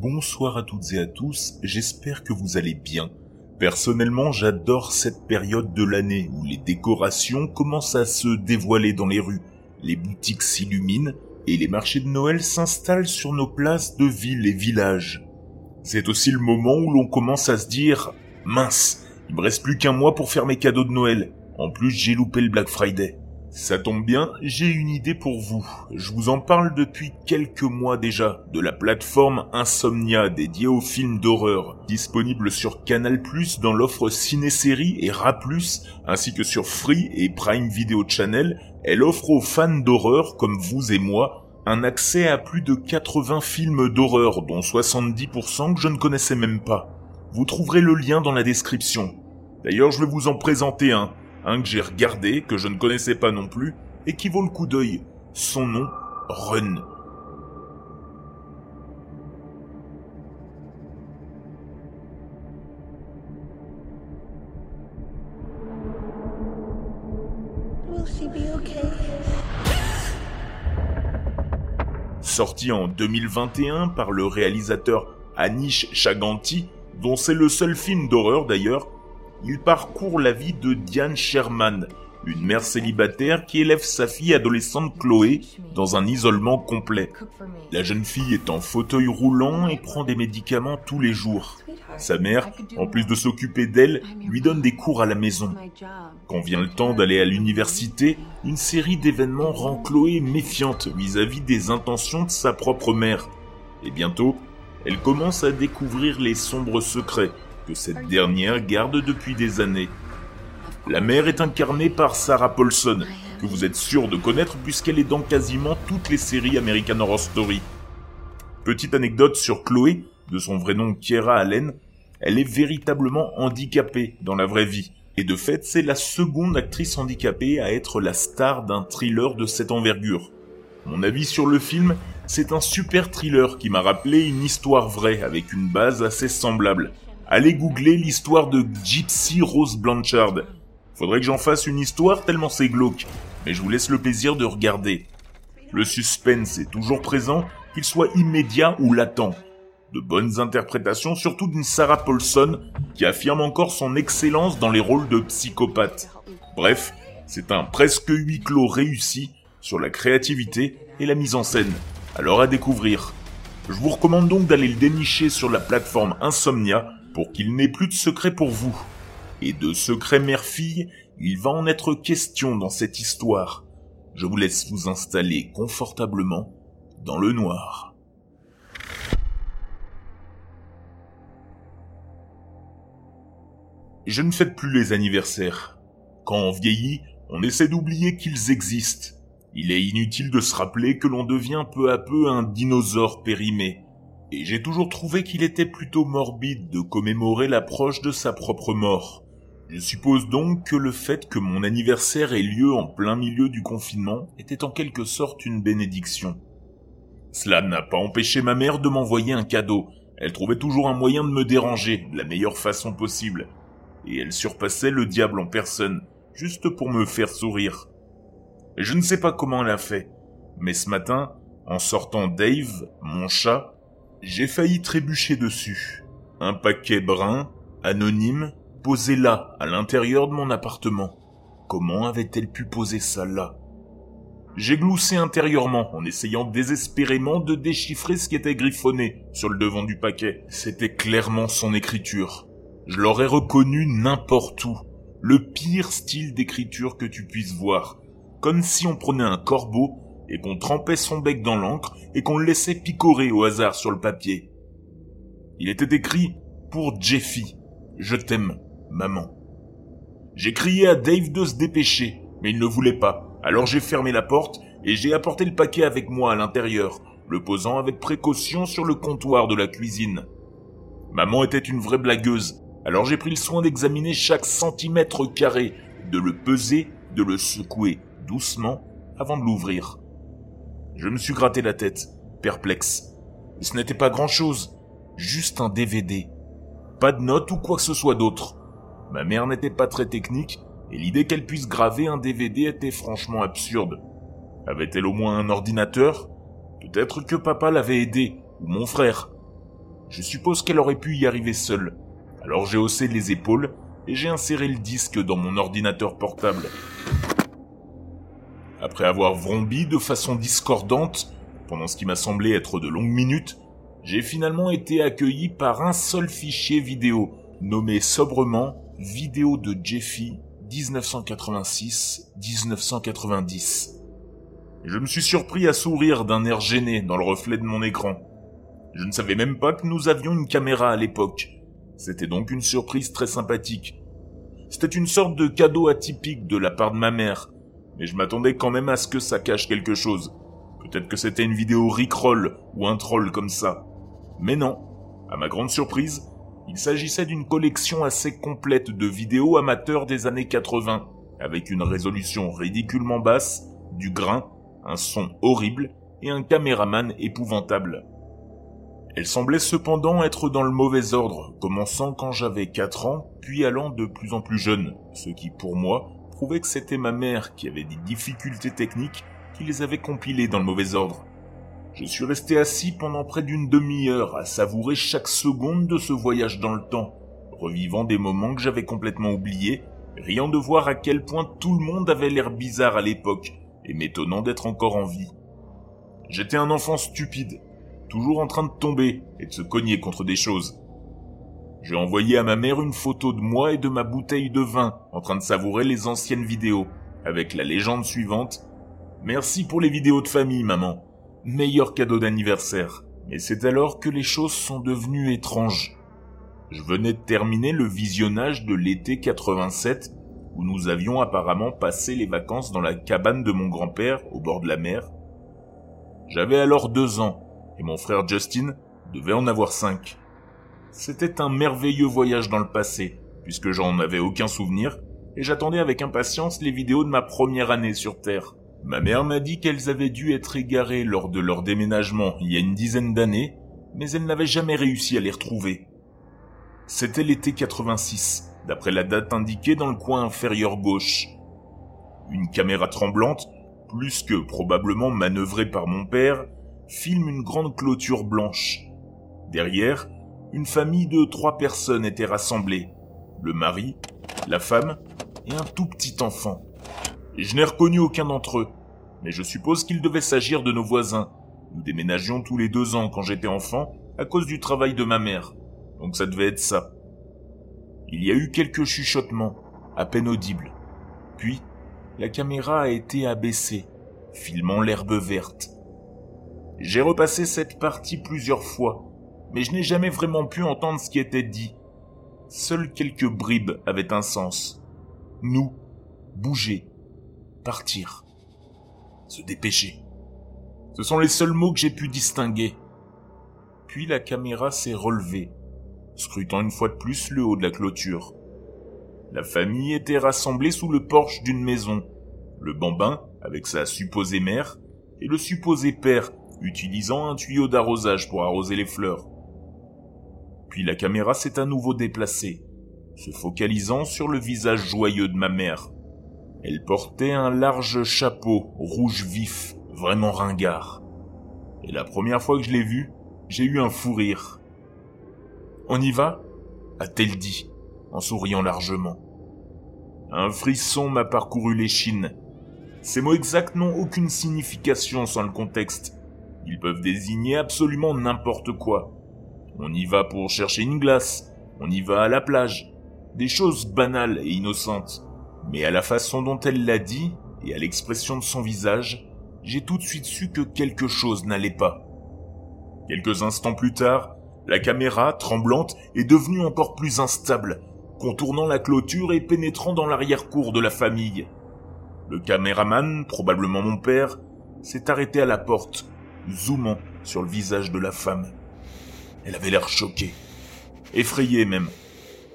Bonsoir à toutes et à tous, j'espère que vous allez bien. Personnellement, j'adore cette période de l'année où les décorations commencent à se dévoiler dans les rues, les boutiques s'illuminent et les marchés de Noël s'installent sur nos places de villes et villages. C'est aussi le moment où l'on commence à se dire mince, il me reste plus qu'un mois pour faire mes cadeaux de Noël. En plus, j'ai loupé le Black Friday. Ça tombe bien, j'ai une idée pour vous. Je vous en parle depuis quelques mois déjà, de la plateforme Insomnia dédiée aux films d'horreur, disponible sur Canal+, dans l'offre ciné-série et RA+, ainsi que sur Free et Prime Video Channel. Elle offre aux fans d'horreur, comme vous et moi, un accès à plus de 80 films d'horreur, dont 70% que je ne connaissais même pas. Vous trouverez le lien dans la description. D'ailleurs, je vais vous en présenter un, un que j'ai regardé, que je ne connaissais pas non plus, et qui vaut le coup d'œil. Son nom, Run. Sorti en 2021 par le réalisateur Anish Chaganti, dont c'est le seul film d'horreur d'ailleurs, il parcourt la vie de Diane Sherman, une mère célibataire qui élève sa fille adolescente Chloé dans un isolement complet. La jeune fille est en fauteuil roulant et prend des médicaments tous les jours. Sa mère, en plus de s'occuper d'elle, lui donne des cours à la maison. Quand vient le temps d'aller à l'université, une série d'événements rend Chloé méfiante vis-à-vis des intentions de sa propre mère. Et bientôt, elle commence à découvrir les sombres secrets que cette dernière garde depuis des années. La mère est incarnée par Sarah Paulson, que vous êtes sûr de connaître puisqu'elle est dans quasiment toutes les séries American Horror Story. Petite anecdote sur Chloé, de son vrai nom Kiera Allen, elle est véritablement handicapée dans la vraie vie. Et de fait, c'est la seconde actrice handicapée à être la star d'un thriller de cette envergure. Mon avis sur le film, c'est un super thriller qui m'a rappelé une histoire vraie avec une base assez semblable allez googler l'histoire de Gypsy Rose Blanchard. Faudrait que j'en fasse une histoire tellement c'est glauque, mais je vous laisse le plaisir de regarder. Le suspense est toujours présent, qu'il soit immédiat ou latent. De bonnes interprétations, surtout d'une Sarah Paulson, qui affirme encore son excellence dans les rôles de psychopathe. Bref, c'est un presque huis clos réussi sur la créativité et la mise en scène. Alors à découvrir. Je vous recommande donc d'aller le dénicher sur la plateforme Insomnia pour qu'il n'ait plus de secret pour vous. Et de secret mère-fille, il va en être question dans cette histoire. Je vous laisse vous installer confortablement dans le noir. Je ne fête plus les anniversaires. Quand on vieillit, on essaie d'oublier qu'ils existent. Il est inutile de se rappeler que l'on devient peu à peu un dinosaure périmé, et j'ai toujours trouvé qu'il était plutôt morbide de commémorer l'approche de sa propre mort. Je suppose donc que le fait que mon anniversaire ait lieu en plein milieu du confinement était en quelque sorte une bénédiction. Cela n'a pas empêché ma mère de m'envoyer un cadeau. Elle trouvait toujours un moyen de me déranger de la meilleure façon possible. Et elle surpassait le diable en personne, juste pour me faire sourire. Je ne sais pas comment elle a fait, mais ce matin, en sortant Dave, mon chat, j'ai failli trébucher dessus. Un paquet brun, anonyme, posé là, à l'intérieur de mon appartement. Comment avait-elle pu poser ça là? J'ai gloussé intérieurement en essayant désespérément de déchiffrer ce qui était griffonné sur le devant du paquet. C'était clairement son écriture. Je l'aurais reconnu n'importe où. Le pire style d'écriture que tu puisses voir. Comme si on prenait un corbeau et qu'on trempait son bec dans l'encre et qu'on le laissait picorer au hasard sur le papier. Il était écrit pour Jeffy. Je t'aime, maman. J'ai crié à Dave de se dépêcher, mais il ne voulait pas. Alors j'ai fermé la porte et j'ai apporté le paquet avec moi à l'intérieur, le posant avec précaution sur le comptoir de la cuisine. Maman était une vraie blagueuse, alors j'ai pris le soin d'examiner chaque centimètre carré, de le peser, de le secouer doucement avant de l'ouvrir. Je me suis gratté la tête, perplexe. ce n'était pas grand-chose, juste un DVD. Pas de notes ou quoi que ce soit d'autre. Ma mère n'était pas très technique, et l'idée qu'elle puisse graver un DVD était franchement absurde. Avait-elle au moins un ordinateur? Peut-être que papa l'avait aidé, ou mon frère. Je suppose qu'elle aurait pu y arriver seule. Alors j'ai haussé les épaules et j'ai inséré le disque dans mon ordinateur portable. Après avoir vrombi de façon discordante, pendant ce qui m'a semblé être de longues minutes, j'ai finalement été accueilli par un seul fichier vidéo, nommé sobrement Vidéo de Jeffy 1986-1990. Je me suis surpris à sourire d'un air gêné dans le reflet de mon écran. Je ne savais même pas que nous avions une caméra à l'époque. C'était donc une surprise très sympathique. C'était une sorte de cadeau atypique de la part de ma mère, mais je m'attendais quand même à ce que ça cache quelque chose. Peut-être que c'était une vidéo Rickroll ou un troll comme ça. Mais non. À ma grande surprise, il s'agissait d'une collection assez complète de vidéos amateurs des années 80, avec une résolution ridiculement basse, du grain, un son horrible et un caméraman épouvantable. Elle semblait cependant être dans le mauvais ordre, commençant quand j'avais 4 ans, puis allant de plus en plus jeune, ce qui pour moi prouvait que c'était ma mère qui avait des difficultés techniques qui les avait compilées dans le mauvais ordre. Je suis resté assis pendant près d'une demi-heure à savourer chaque seconde de ce voyage dans le temps, revivant des moments que j'avais complètement oubliés, riant de voir à quel point tout le monde avait l'air bizarre à l'époque, et m'étonnant d'être encore en vie. J'étais un enfant stupide, toujours en train de tomber et de se cogner contre des choses. J'ai envoyé à ma mère une photo de moi et de ma bouteille de vin en train de savourer les anciennes vidéos, avec la légende suivante. Merci pour les vidéos de famille, maman. Meilleur cadeau d'anniversaire. Mais c'est alors que les choses sont devenues étranges. Je venais de terminer le visionnage de l'été 87, où nous avions apparemment passé les vacances dans la cabane de mon grand-père au bord de la mer. J'avais alors deux ans, et mon frère Justin devait en avoir cinq. C'était un merveilleux voyage dans le passé, puisque j'en avais aucun souvenir, et j'attendais avec impatience les vidéos de ma première année sur Terre. Ma mère m'a dit qu'elles avaient dû être égarées lors de leur déménagement il y a une dizaine d'années, mais elle n'avait jamais réussi à les retrouver. C'était l'été 86, d'après la date indiquée dans le coin inférieur gauche. Une caméra tremblante, plus que probablement manœuvrée par mon père, filme une grande clôture blanche. Derrière, une famille de trois personnes était rassemblée. Le mari, la femme et un tout petit enfant. je n'ai reconnu aucun d'entre eux, mais je suppose qu'il devait s'agir de nos voisins. Nous déménagions tous les deux ans quand j'étais enfant à cause du travail de ma mère, donc ça devait être ça. Il y a eu quelques chuchotements, à peine audibles. Puis, la caméra a été abaissée, filmant l'herbe verte. J'ai repassé cette partie plusieurs fois, mais je n'ai jamais vraiment pu entendre ce qui était dit. Seules quelques bribes avaient un sens. Nous, bouger, partir, se dépêcher. Ce sont les seuls mots que j'ai pu distinguer. Puis la caméra s'est relevée, scrutant une fois de plus le haut de la clôture. La famille était rassemblée sous le porche d'une maison. Le bambin, avec sa supposée mère, et le supposé père, utilisant un tuyau d'arrosage pour arroser les fleurs. Puis la caméra s'est à nouveau déplacée, se focalisant sur le visage joyeux de ma mère. Elle portait un large chapeau rouge vif, vraiment ringard. Et la première fois que je l'ai vue, j'ai eu un fou rire. On y va? a-t-elle dit, en souriant largement. Un frisson m'a parcouru l'échine. Ces mots exacts n'ont aucune signification sans le contexte. Ils peuvent désigner absolument n'importe quoi. On y va pour chercher une glace, on y va à la plage. Des choses banales et innocentes. Mais à la façon dont elle l'a dit, et à l'expression de son visage, j'ai tout de suite su que quelque chose n'allait pas. Quelques instants plus tard, la caméra, tremblante, est devenue encore plus instable, contournant la clôture et pénétrant dans l'arrière-cour de la famille. Le caméraman, probablement mon père, s'est arrêté à la porte zoomant sur le visage de la femme. Elle avait l'air choquée, effrayée même.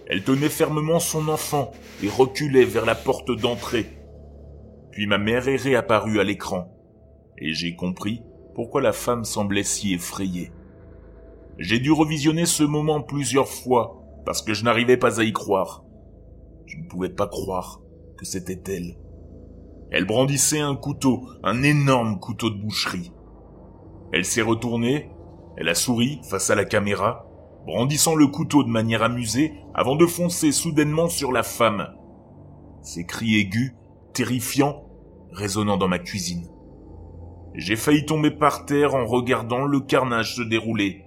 Elle tenait fermement son enfant et reculait vers la porte d'entrée. Puis ma mère est réapparue à l'écran, et j'ai compris pourquoi la femme semblait si effrayée. J'ai dû revisionner ce moment plusieurs fois parce que je n'arrivais pas à y croire. Je ne pouvais pas croire que c'était elle. Elle brandissait un couteau, un énorme couteau de boucherie. Elle s'est retournée, elle a souri face à la caméra, brandissant le couteau de manière amusée avant de foncer soudainement sur la femme. Ses cris aigus, terrifiants, résonnant dans ma cuisine. J'ai failli tomber par terre en regardant le carnage se dérouler.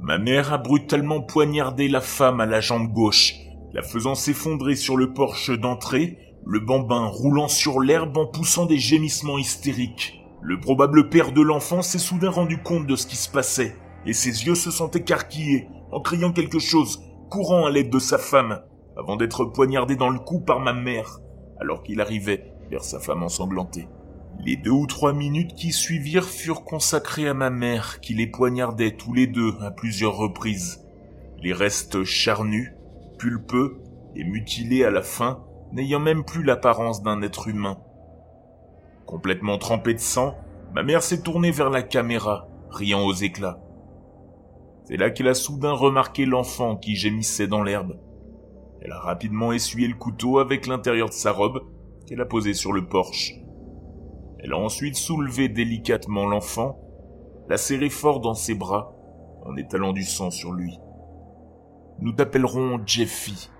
Ma mère a brutalement poignardé la femme à la jambe gauche, la faisant s'effondrer sur le porche d'entrée, le bambin roulant sur l'herbe en poussant des gémissements hystériques. Le probable père de l'enfant s'est soudain rendu compte de ce qui se passait, et ses yeux se sont écarquillés, en criant quelque chose, courant à l'aide de sa femme, avant d'être poignardé dans le cou par ma mère, alors qu'il arrivait vers sa femme ensanglantée. Les deux ou trois minutes qui suivirent furent consacrées à ma mère, qui les poignardait tous les deux à plusieurs reprises. Les restes charnus, pulpeux et mutilés à la fin, n'ayant même plus l'apparence d'un être humain. Complètement trempée de sang, ma mère s'est tournée vers la caméra, riant aux éclats. C'est là qu'elle a soudain remarqué l'enfant qui gémissait dans l'herbe. Elle a rapidement essuyé le couteau avec l'intérieur de sa robe qu'elle a posé sur le porche. Elle a ensuite soulevé délicatement l'enfant, l'a serré fort dans ses bras, en étalant du sang sur lui. Nous t'appellerons Jeffy,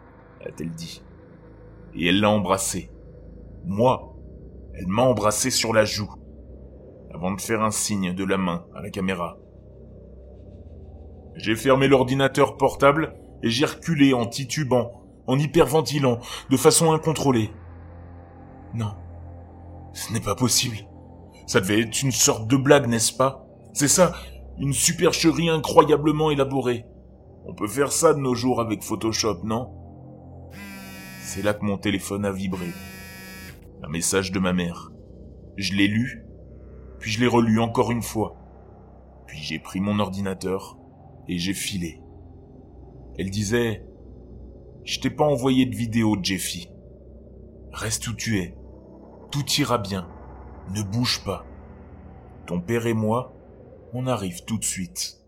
a-t-elle dit. Et elle l'a embrassé. Moi, elle m'a embrassé sur la joue, avant de faire un signe de la main à la caméra. J'ai fermé l'ordinateur portable et j'ai reculé en titubant, en hyperventilant, de façon incontrôlée. Non, ce n'est pas possible. Ça devait être une sorte de blague, n'est-ce pas? C'est ça, une supercherie incroyablement élaborée. On peut faire ça de nos jours avec Photoshop, non? C'est là que mon téléphone a vibré. Un message de ma mère. Je l'ai lu, puis je l'ai relu encore une fois. Puis j'ai pris mon ordinateur et j'ai filé. Elle disait Je t'ai pas envoyé de vidéo, Jeffy. Reste où tu es. Tout ira bien. Ne bouge pas. Ton père et moi, on arrive tout de suite.